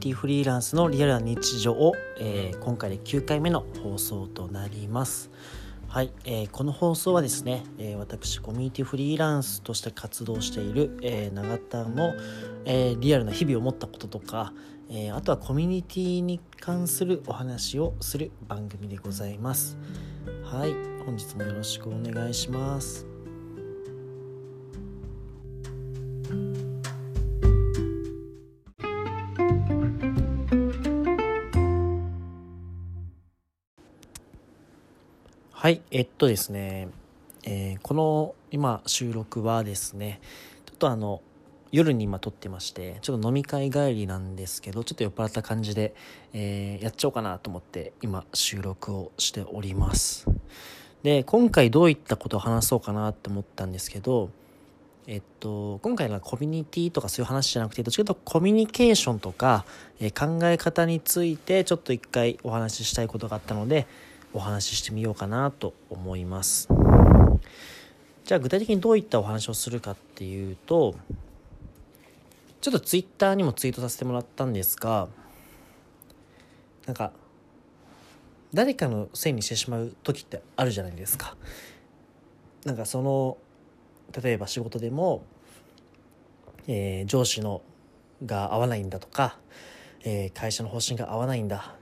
ニティフリーランスのリアルな日常を、えー、今回で9回目の放送となります。はい、えー、この放送はですね、えー、私コミュニティフリーランスとして活動している、えー、永田の、えリアルな日々を持ったこととか、えあとはコミュニティに関するお話をする番組でございます。はい、本日もよろしくお願いします。はい、えっとですね、えー、この今収録はですね、ちょっとあの、夜に今撮ってまして、ちょっと飲み会帰りなんですけど、ちょっと酔っ払った感じで、えー、やっちゃおうかなと思って今収録をしております。で、今回どういったことを話そうかなって思ったんですけど、えっと、今回はコミュニティとかそういう話じゃなくて、どっちかというとコミュニケーションとか、えー、考え方についてちょっと一回お話ししたいことがあったので、お話ししてみようかなと思います。じゃあ具体的にどういったお話をするかっていうと、ちょっとツイッターにもツイートさせてもらったんですが、なんか、誰かのせいにしてしまう時ってあるじゃないですか。なんかその、例えば仕事でも、えー、上司のが合わないんだとか、えー、会社の方針が合わないんだ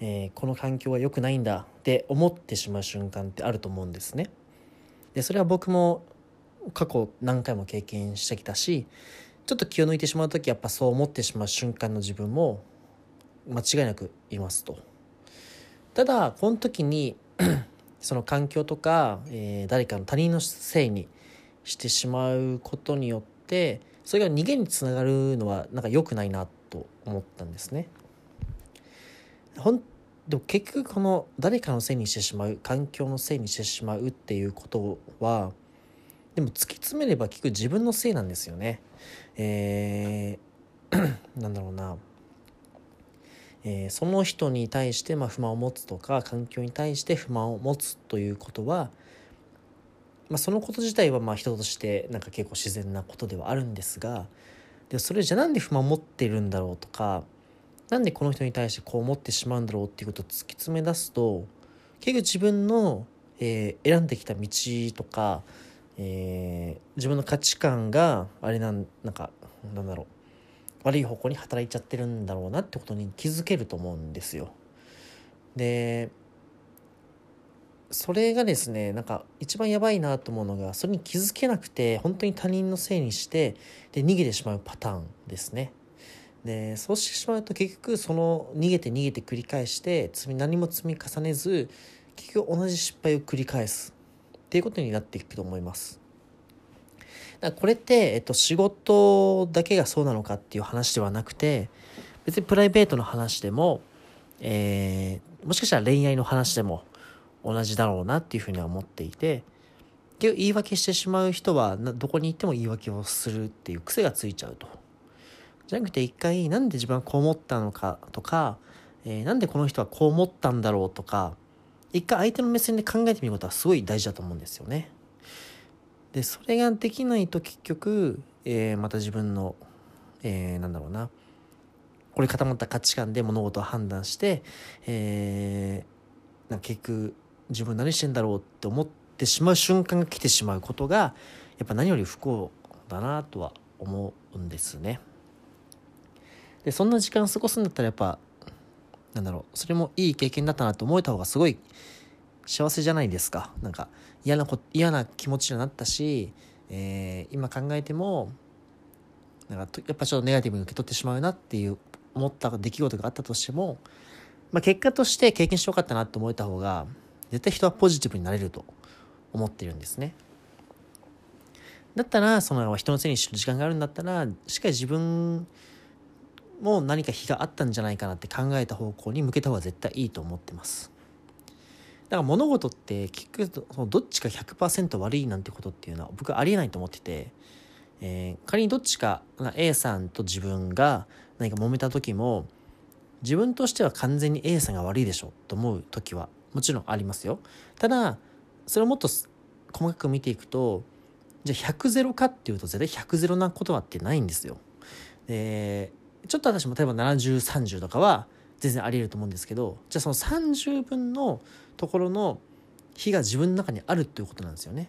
えー、この環境は良くないんだって思ってしまう瞬間ってあると思うんですね。でそれは僕も過去何回も経験してきたしちょっと気を抜いてしまう時やっぱそう思ってしまう瞬間の自分も間違いなくいますと。ただこの時に その環境とか、えー、誰かの他人のせいにしてしまうことによってそれが逃げにつながるのはなんか良くないなと思ったんですね。ほんでも結局この誰かのせいにしてしまう環境のせいにしてしまうっていうことはでも突き詰めれば結局自分のせいなんですよね。えー、なんだろうな、えー、その人に対してまあ不満を持つとか環境に対して不満を持つということは、まあ、そのこと自体はまあ人としてなんか結構自然なことではあるんですがでそれじゃなんで不満を持ってるんだろうとかなんでこの人に対してこう思ってしまうんだろうっていうことを突き詰め出すと結局自分の、えー、選んできた道とか、えー、自分の価値観があれなんなんかなんだろう悪い方向に働いちゃってるんだろうなってことに気づけると思うんですよ。でそれがですねなんか一番やばいなと思うのがそれに気づけなくて本当に他人のせいにしてで逃げてしまうパターンですね。でそうしてしまうと結局その逃げて逃げて繰り返して何も積み重ねず結局同じ失敗を繰り返すっていうことになっていくと思います。だこれって、えっと、仕事だけがそうなのかっていう話ではなくて別にプライベートの話でも、えー、もしかしたら恋愛の話でも同じだろうなっていうふうには思っていて結局言い訳してしまう人はどこに行っても言い訳をするっていう癖がついちゃうと。じゃなくて一回なんで自分はこう思ったのかとか、えー、なんでこの人はこう思ったんだろうとか一回相手の目線で考えてみることはすごい大事だと思うんですよね。でそれができないと結局、えー、また自分の、えー、なんだろうなこれ固まった価値観で物事を判断して、えー、な結局自分何してんだろうって思ってしまう瞬間が来てしまうことがやっぱ何より不幸だなとは思うんですね。でそんな時間過ごすんだったらやっぱなんだろうそれもいい経験だったなと思えた方がすごい幸せじゃないですかなんか嫌なこ嫌な気持ちになったし、えー、今考えてもなんかやっぱちょっとネガティブに受け取ってしまうなっていう思った出来事があったとしても、まあ、結果として経験してよかったなって思えた方が絶対人はポジティブになれると思ってるんですね。だったらその人のせいにする時間があるんだったらしっかり自分も何か非があったんじゃないかなって考えた方向に向けた方が絶対いいと思ってます。だから物事って結局そのどっちか100%悪いなんてことっていうのは僕ありえないと思ってて、えー、仮にどっちか A さんと自分が何か揉めた時も自分としては完全に A さんが悪いでしょと思う時はもちろんありますよ。ただそれをもっと細かく見ていくとじゃあ100ゼロかっていうと絶対100ゼロなことはってないんですよ。でちょっと私も例えば7030とかは全然ありえると思うんですけどじゃあその30分のところの日が自分の中にあるっていうことなんですよね。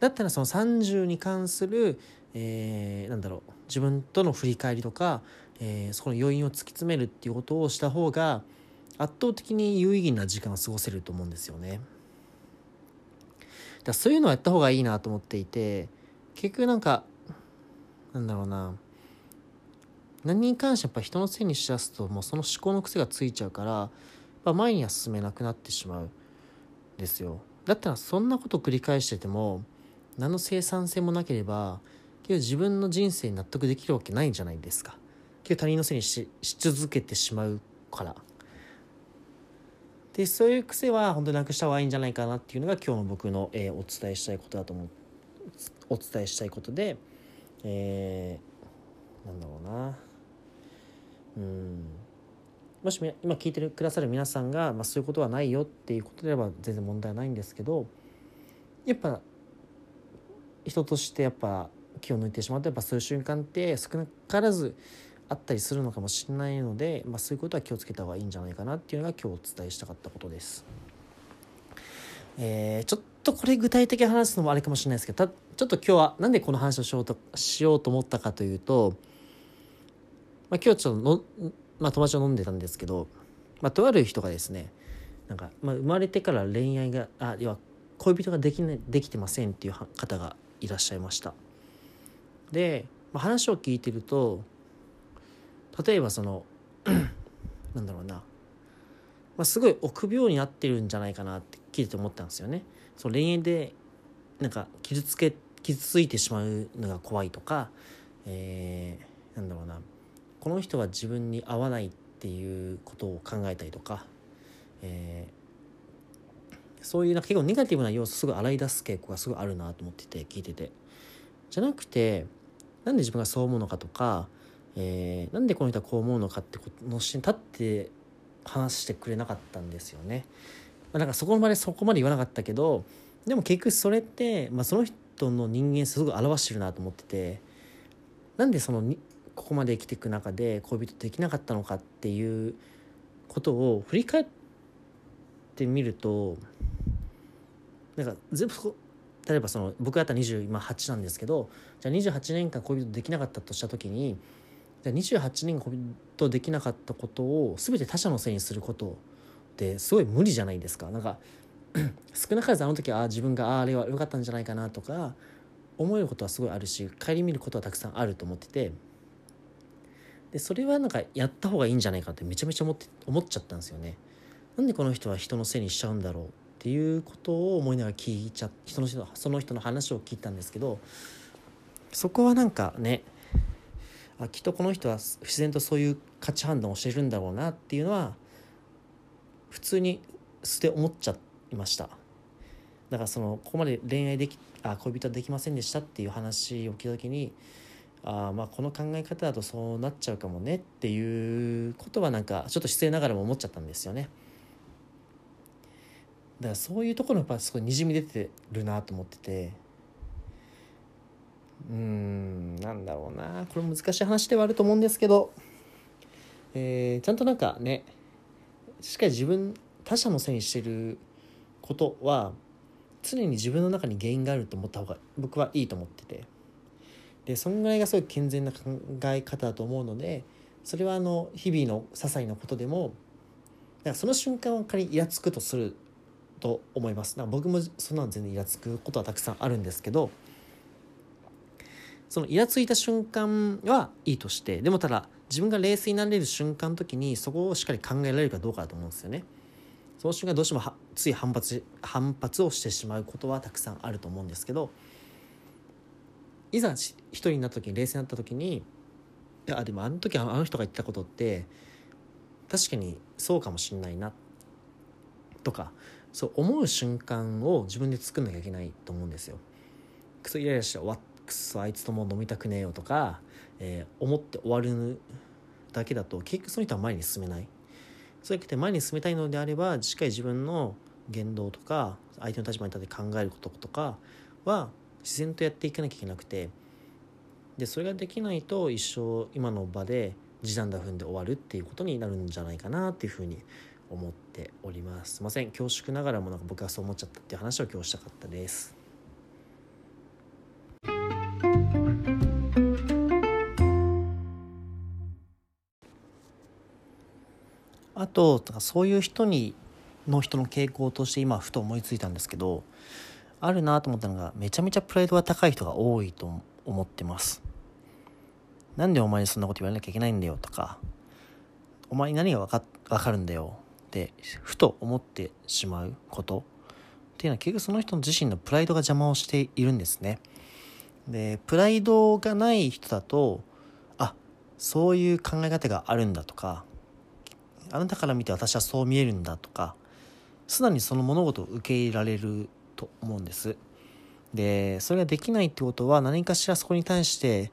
だったらその30に関する、えー、なんだろう自分との振り返りとか、えー、そこの要因を突き詰めるっていうことをした方が圧倒的に有意義な時間を過ごせると思うんですよね。だそういうのをやった方がいいなと思っていて結局なんかなんだろうな何に関してやっぱ人のせいにしだすともうその思考の癖がついちゃうから、ま、前には進めなくなってしまうんですよ。だったらそんなこと繰り返してても何の生産性もなければ結局自分の人生に納得できるわけないんじゃないですか。結局他人のせいにし続けてしまうから。でそういう癖は本当になくした方がいいんじゃないかなっていうのが今日の僕の、えー、お伝えしたいことだと思う。お伝えしたいことでえー、なんだろうな。うんもし今聞いてくださる皆さんが、まあ、そういうことはないよっていうことであれば全然問題ないんですけどやっぱ人としてやっぱ気を抜いてしまうとやっぱそういう瞬間って少なからずあったりするのかもしれないので、まあ、そういうことは気をつけた方がいいんじゃないかなっていうのが今日お伝えしたかったことです。えー、ちょっとこれ具体的に話すのもあれかもしれないですけどたちょっと今日はなんでこの話をしようとしようと思ったかというと、まあ、今日ちょっとの、まあ、友達と飲んでたんですけど、まあ、とある人がですねなんか、まあ、生まれてから恋愛があ要は恋人ができ,、ね、できてませんっていう方がいらっしゃいましたで、まあ、話を聞いてると例えばその なんだろうな、まあ、すごい臆病になってるんじゃないかなって聞いてて思ったんですよね。その恋愛でなんか傷つけ傷ついてしまうのが怖いとか、えー、なんだろうなこの人は自分に合わないっていうことを考えたりとか、えー、そういうなんか結構ネガティブな要素すぐ洗い出す傾向がすごいあるなと思ってて聞いててじゃなくてなんで自分がそう思うのかとかえー、なんでこの人はこう思うのかってことの視点立って話してくれなかったんですよね。まあ、なんかそこまでそこまで言わなかったけどでも結局それって、まあ、その人の人間すごく表してるなと思っててなんでそのここまで生きていく中で恋人できなかったのかっていうことを振り返ってみるとなんか全部例えばその僕だったら28なんですけどじゃあ28年間恋人できなかったとした時に28年コミットできなかったことを全て他者のせいにすることってすごい無理じゃないですか。なんか 少なからずあの時ああ自分がああれは良かったんじゃないかなとか思えることはすごいあるし顧みることはたくさんあると思っててでそれはなんかやった方がいいんじゃないかってめちゃめちゃ思って思っちゃったんですよね。なんでこの人は人のせいにしちゃうんだろうっていうことを思いながら聞いちゃ人の人その人の話を聞いたんですけどそこはなんかねあきっとこの人は自然とそういう価値判断をしてるんだろうなっていうのは普通に素で思っちゃいましただからそのここまで恋愛できあ恋人はできませんでしたっていう話を聞いた時にあまあこの考え方だとそうなっちゃうかもねっていうことはなんかちょっと失礼ながらも思っちゃったんですよね。だからそういうところやっぱすごいにじみ出てるなと思ってて。うんなんだろうな。これ難しい話ではあると思うんですけど、えー、ちゃんとなんかねしっかり自分他者のせいにしてることは常に自分の中に原因があると思った方が僕はいいと思ってて。でそんぐらいがすごい健全な考え方だと思うのでそれはあの日々の些細なことでもだからその瞬間を仮にイラつくとすると思いますだから僕もそんなの全然イラつくことはたくさんあるんですけどそのイラついた瞬間はいいとしてでもただ自分が冷静になれる瞬間の時にそこをしっかり考えられるかどうかだと思うんですよね。その瞬間どうしてもつい反発反発をしてしまうことはたくさんあると思うんですけどいざ一人になった時に冷静になった時にいやでもあの時あの人が言ったことって確かにそうかもしんないなとかそう思う瞬間を自分で作んなきゃいけないと思うんですよ。クソイライラして終わっくそあいつとも飲みたくねえよとか、えー、思って終わるだけだと結局その人は前に進めないそうやって前に進めたいのであればしっかり自分の言動とか相手の立場に立って考えることとかは自然とやっていかなきゃいけなくてでそれができないと一生今の場で時短だ踏んで終わるっていうことになるんじゃないかなっていうふうに思っております。すいません。恐縮ながらもなんか僕はそう思っちゃったっていう話を今日したかったです。あとそういう人にの人の傾向として今ふと思いついたんですけどあるなと思ったのがめちゃめちゃプライドが高い人が多いと思ってます。なんでお前にそんなこと言われなきゃいけないんだよとかお前に何が分か分かるんだよ。ってふと思ってしまうこと。っていうのは結局その人自身のプライドが邪魔をしているんですね。でプライドがない人だとあそういう考え方があるんだとかあなたから見て私はそう見えるんだとか素直にその物事を受け入れられると思うんです。でそれができないってことは何かしらそこに対して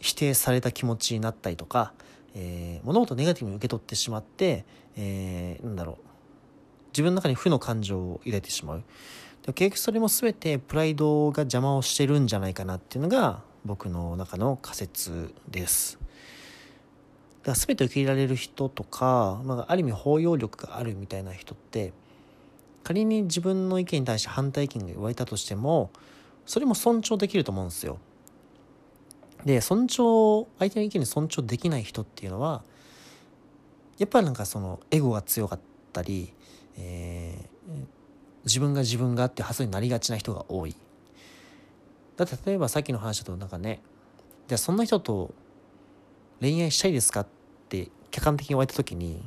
否定された気持ちになったりとか、えー、物事をネガティブに受け取ってしまって、えー、なんだろう。自分の中に負の感情を入れてしまう。で結局それも全てプライドが邪魔をしてるんじゃないかなっていうのが僕の中の仮説です。だから全て受け入れられる人とか、まあ、ある意味包容力があるみたいな人って仮に自分の意見に対して反対意見が言われたとしてもそれも尊重できると思うんですよ。で尊重相手の意見に尊重できない人っていうのはやっぱりなんかそのエゴが強かったり、えー、自分が自分がって発想になりがちな人が多い。だって例えばさっきの話だとなんかねじゃあそんな人と恋愛したいですかって客観的に言われた時に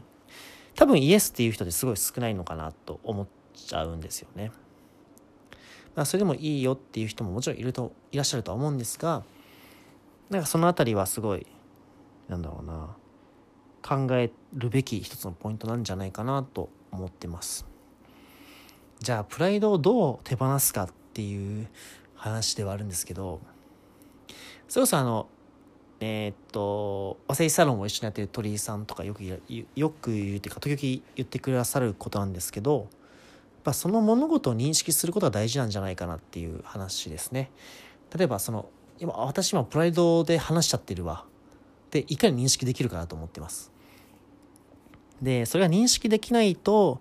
多分イエスっていう人ですごい少ないのかなと思ってちゃうんですよね。まあ、それでもいいよっていう人ももちろんいるといらっしゃるとは思うんですがなんかその辺りはすごいなんだろうな考えるべき一つのポイントなんじゃないかなと思ってますじゃあプライドをどう手放すかっていう話ではあるんですけどそれこそあのえー、っと和製サロンを一緒にやってる鳥居さんとかよくよく言うっていうか時々言ってくださることなんですけどぱその物事を認識することが大事なんじゃないかなっていう話ですね。例えばその今私今プライドで話しちゃってるわ。でいかに認識できるかなと思ってます。でそれが認識できないと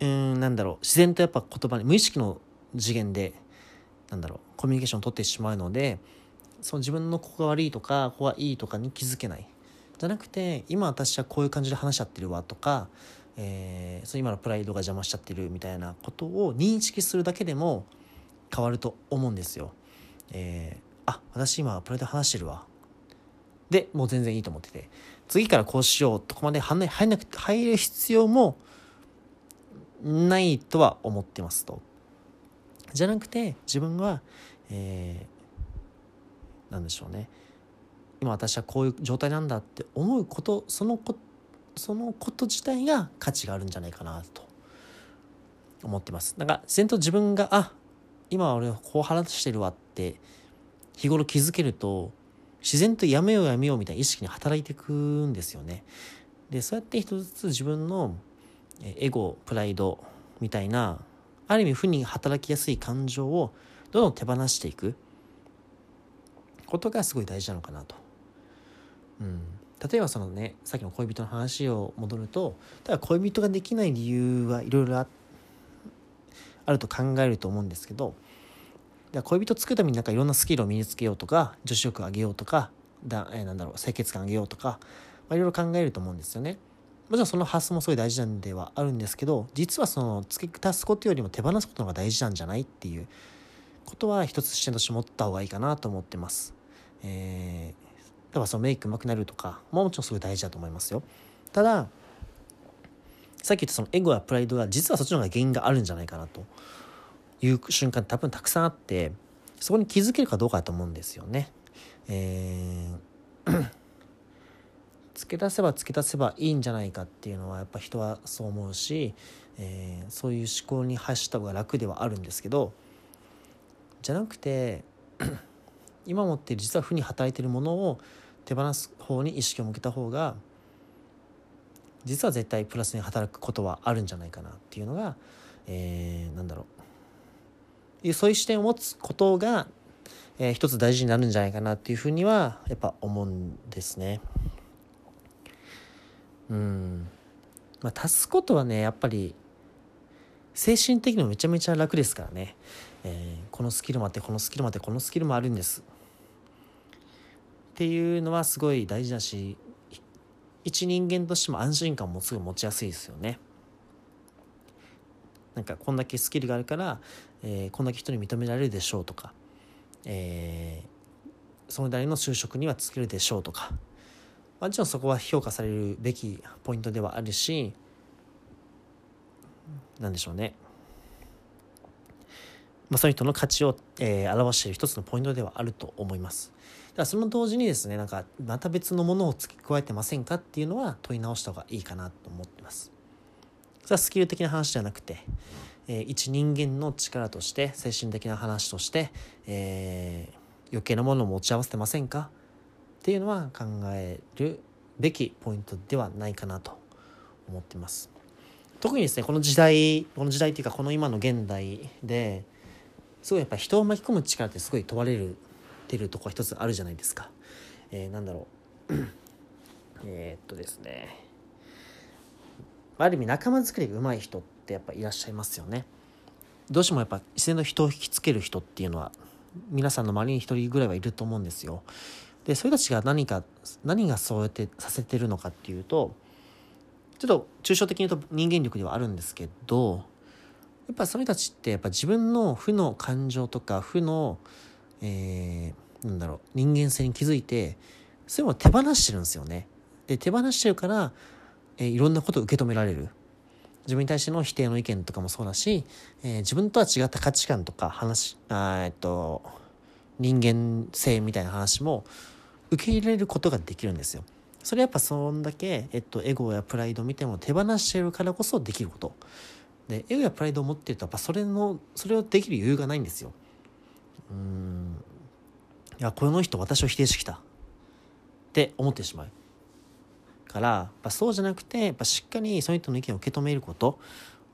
うんなんだろう自然とやっぱ言葉に無意識の次元でなんだろうコミュニケーションを取ってしまうのでその自分のここが悪いとかここがいいとかに気づけない。じゃなくて今私はこういう感じで話しちゃってるわとか、えー、その今のプライドが邪魔しちゃってるみたいなことを認識するだけでも変わると思うんですよ。えー、あ私今プライド話してるわ。でもう全然いいと思ってて。次からこうしようとこまで入入なくて入る必要もないとは思ってますと。じゃなくて自分は、えー、なんでしょうね。今私はこういう状態なんだって思うことそのことそのこと自体が価値があるんじゃないかなと思ってます。なんか自然と自分があ今俺こう話してるわって日頃気づけると自然とやめようやめようみたいな意識に働いていくんですよね。でそうやって一つずつ自分のエゴプライドみたいなある意味負に働きやすい感情をどんどん手放していくことがすごい大事なのかなと。うん、例えばそのねさっきの恋人の話を戻るとただ恋人ができない理由はいろいろあると考えると思うんですけど恋人作るためになんかいろんなスキルを身につけようとか女子力を上げようとかだ、えー、なんだろう清潔感上げようとか、まあ、いろいろ考えると思うんですよね。もちろんその発想もすごい大事なんではあるんですけど実はその付け足すことよりも手放すことが大事なんじゃないっていうことは一つ視点として持った方がいいかなと思ってます。えー、例えばそのメイク上手くなるとかももちろんすごい大事だと思いますよ。たださっき言ったそのエゴやプライドが実はそっちの方が原因があるんじゃないかなという瞬間多分たくさんあってそこに気づけるかどうかだと思うんですよね。えー 付け足せば付け足せばいいんじゃないかっていうのはやっぱ人はそう思うし、えー、そういう思考に発した方が楽ではあるんですけどじゃなくて今持って実は負に働いているものを手放す方に意識を向けた方が実は絶対プラスに働くことはあるんじゃないかなっていうのが、えー、なんだろうそういう視点を持つことが、えー、一つ大事になるんじゃないかなっていうふうにはやっぱ思うんですね。うん。まあ足すことはねやっぱり精神的にもめちゃめちゃ楽ですからね、えー、このスキルもあってこのスキルもあってこのスキルもあるんです。っていうのはすごい大事だし一人間としても安心感もすごい持ちやすいですよねなんかこんだけスキルがあるから、えー、こんだけ人に認められるでしょうとか、えー、その代の就職にはつけるでしょうとかもちろんそこは評価されるべきポイントではあるし何でしょうねまあ、その人の価値を、えー、表している一つのポイントではあると思います。だその同時にですねなんかまた別のものを付け加えてませんかっていうのは問い直した方がいいかなと思ってます。それはスキル的な話じゃなくて、えー、一人間の力として精神的な話として、えー、余計なものを持ち合わせてませんかっていうのは考えるべきポイントではないかなと思ってます。特にですねこの時代この時代っていうかこの今の現代ですごいやっぱ人を巻き込む力ってすごい問われるてるとこ一つあるじゃないですか。えー、なんだろう えっとですねある意味仲間作りが上手い人ってやっぱいらっしゃいますよね。どうしてもやっぱ自然の人を引きつける人っていうのは皆さんの周りに一人ぐらいはいると思うんですよ。でそういう人たちが何か何がそうやってさせてるのかっていうとちょっと抽象的に言うと人間力ではあるんですけどやっぱその人たちってやっぱ自分の負の感情とか負の、えー、なんだろう人間性に気づいてそういうものを手放してるんですよね。で手放してるから、えー、いろんなことを受け止められる。自分に対しての否定の意見とかもそうだし、えー、自分とは違った価値観とか話あえっと人間性みたいな話も受け入れることができるんですよ。それやっぱそんだけ、えっと、エゴやプライド見ても手放してるからこそできること。でエゴやプライドを持ってるとやっぱそれのそれをできる余裕がないんですようんいやこの人私を否定してきた。って思ってしまうからやっそうじゃなくてやっぱしっかりその人の意見を受け止めること。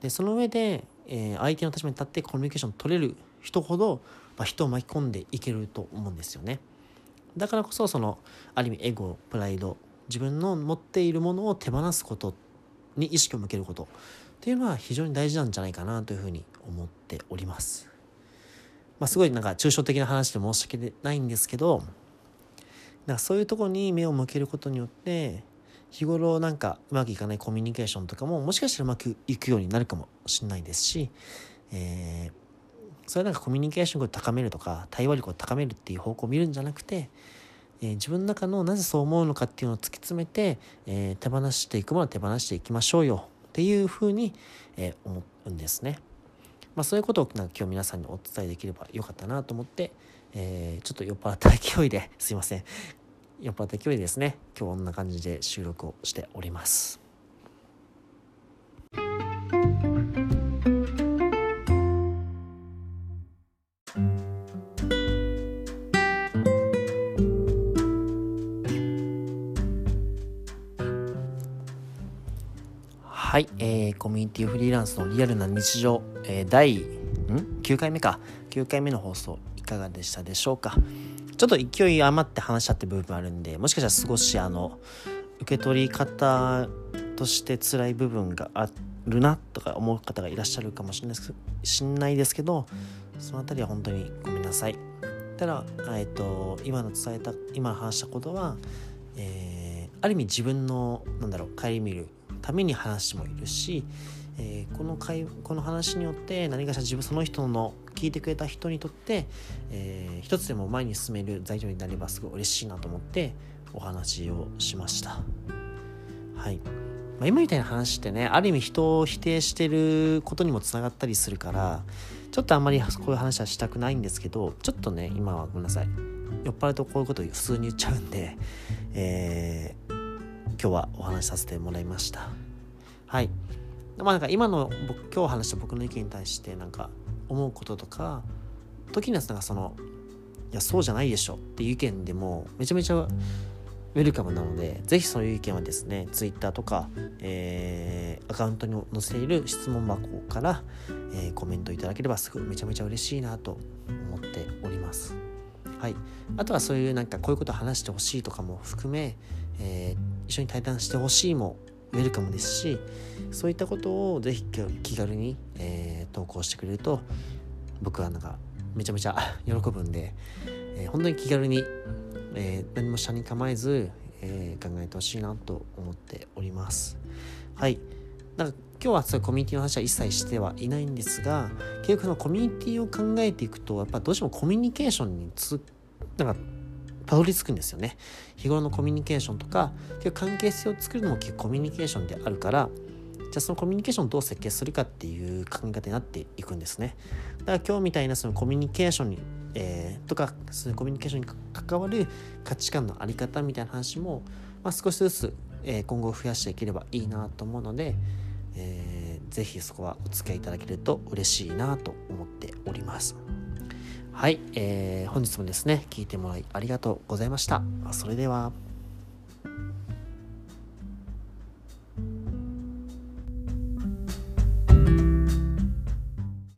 でその上で、えー、相手の立場に立ってコミュニケーション取れる人ほど、まあ、人を巻き込んでいけると思うんですよね。だからこそそのある意味エゴプライド自分の持っているものを手放すことに意識を向けることっていうのは非常に大事なんじゃないかなというふうに思っております。まあ、すごいなんか抽象的な話で申し訳ないんですけどなんかそういうとこに目を向けることによって日頃なんかうまくいかないコミュニケーションとかももしかしたらうまくいくようになるかもしれないですし、えー、それなんかコミュニケーションを高めるとか対話力を高めるっていう方向を見るんじゃなくて、えー、自分の中のなぜそう思うのかっていうのを突き詰めて、えー、手放していくものは手放していきましょうよっていうふうに、えー、思うんですね。まあ、そういうことをなんか今日皆さんにお伝えできればよかったなと思って、えー、ちょっと酔っ払った勢いですいません酔っ払った勢いでですね今日はこんな感じで収録をしております。はい、えー、コミュニティフリーランスのリアルな日常、えー、第ん？9回目か。9回目の放送いかがでしたでしょうか？ちょっと勢い余って話しちゃって部分あるんでもしかしたら少しあの受け取り方として辛い部分があるなとか思う方がいらっしゃるかもしれないですしんないですけどその辺りは本当にごめんなさい。ただ、えっと、今の伝えた今話したことは、えー、ある意味自分のなんだろう顧みるために話もいるし、えー、この会この話によって何かしら自分その人の聞いてくれた人にとって、えー、一つでも前に進める材料になればすごい嬉しいなと思ってお話をしました。はい。まあ、今みたいな話ってね、ある意味人を否定してることにもつながったりするから、ちょっとあんまりこういう話はしたくないんですけど、ちょっとね、今はごめんなさい。酔っ払うとこういうこと普通に言っちゃうんで、えー、今日はお話しさせてもらいました。はい。まあなんか今の僕今日話した僕の意見に対してなんか思うこととか時にはなんかそのいやそうじゃないでしょっていう意見でもめちゃめちゃウェルカムなのでぜひそういう意見はですね Twitter とか、えー、アカウントに載せている質問箱から、えー、コメントいただければすごいめちゃめちゃ嬉しいなと思っております。はい。あとはそういうなんかこういうこと話してほしいとかも含め、えー、一緒に対談してほしいもウェルカムですしそういったことをぜひ気軽に、えー、投稿してくれると僕はなんかめちゃめちゃ 喜ぶんで、えー、本当に気軽に、えー、何も下に構えず、えー、考えてほしいなと思っております。はい。なんか今日はそういうコミュニティの話は一切してはいないんですが結局そのコミュニティを考えていくとやっぱどうしてもコミュニケーションにつなんかたどり着くんですよね日頃のコミュニケーションとか関係性を作るのも結構コミュニケーションであるからじゃあそのコミュニケーションをどう設計するかっていう考え方になっていくんですねだから今日みたいなそのコミュニケーションに、えー、とかそのコミュニケーションに関わる価値観のあり方みたいな話も、まあ、少しずつ、えー、今後増やしていければいいなと思うので、えー、ぜひそこはお付き合いいただけると嬉しいなと思っております。はい、えー、本日もですね、聞いてもらいありがとうございました。それでは。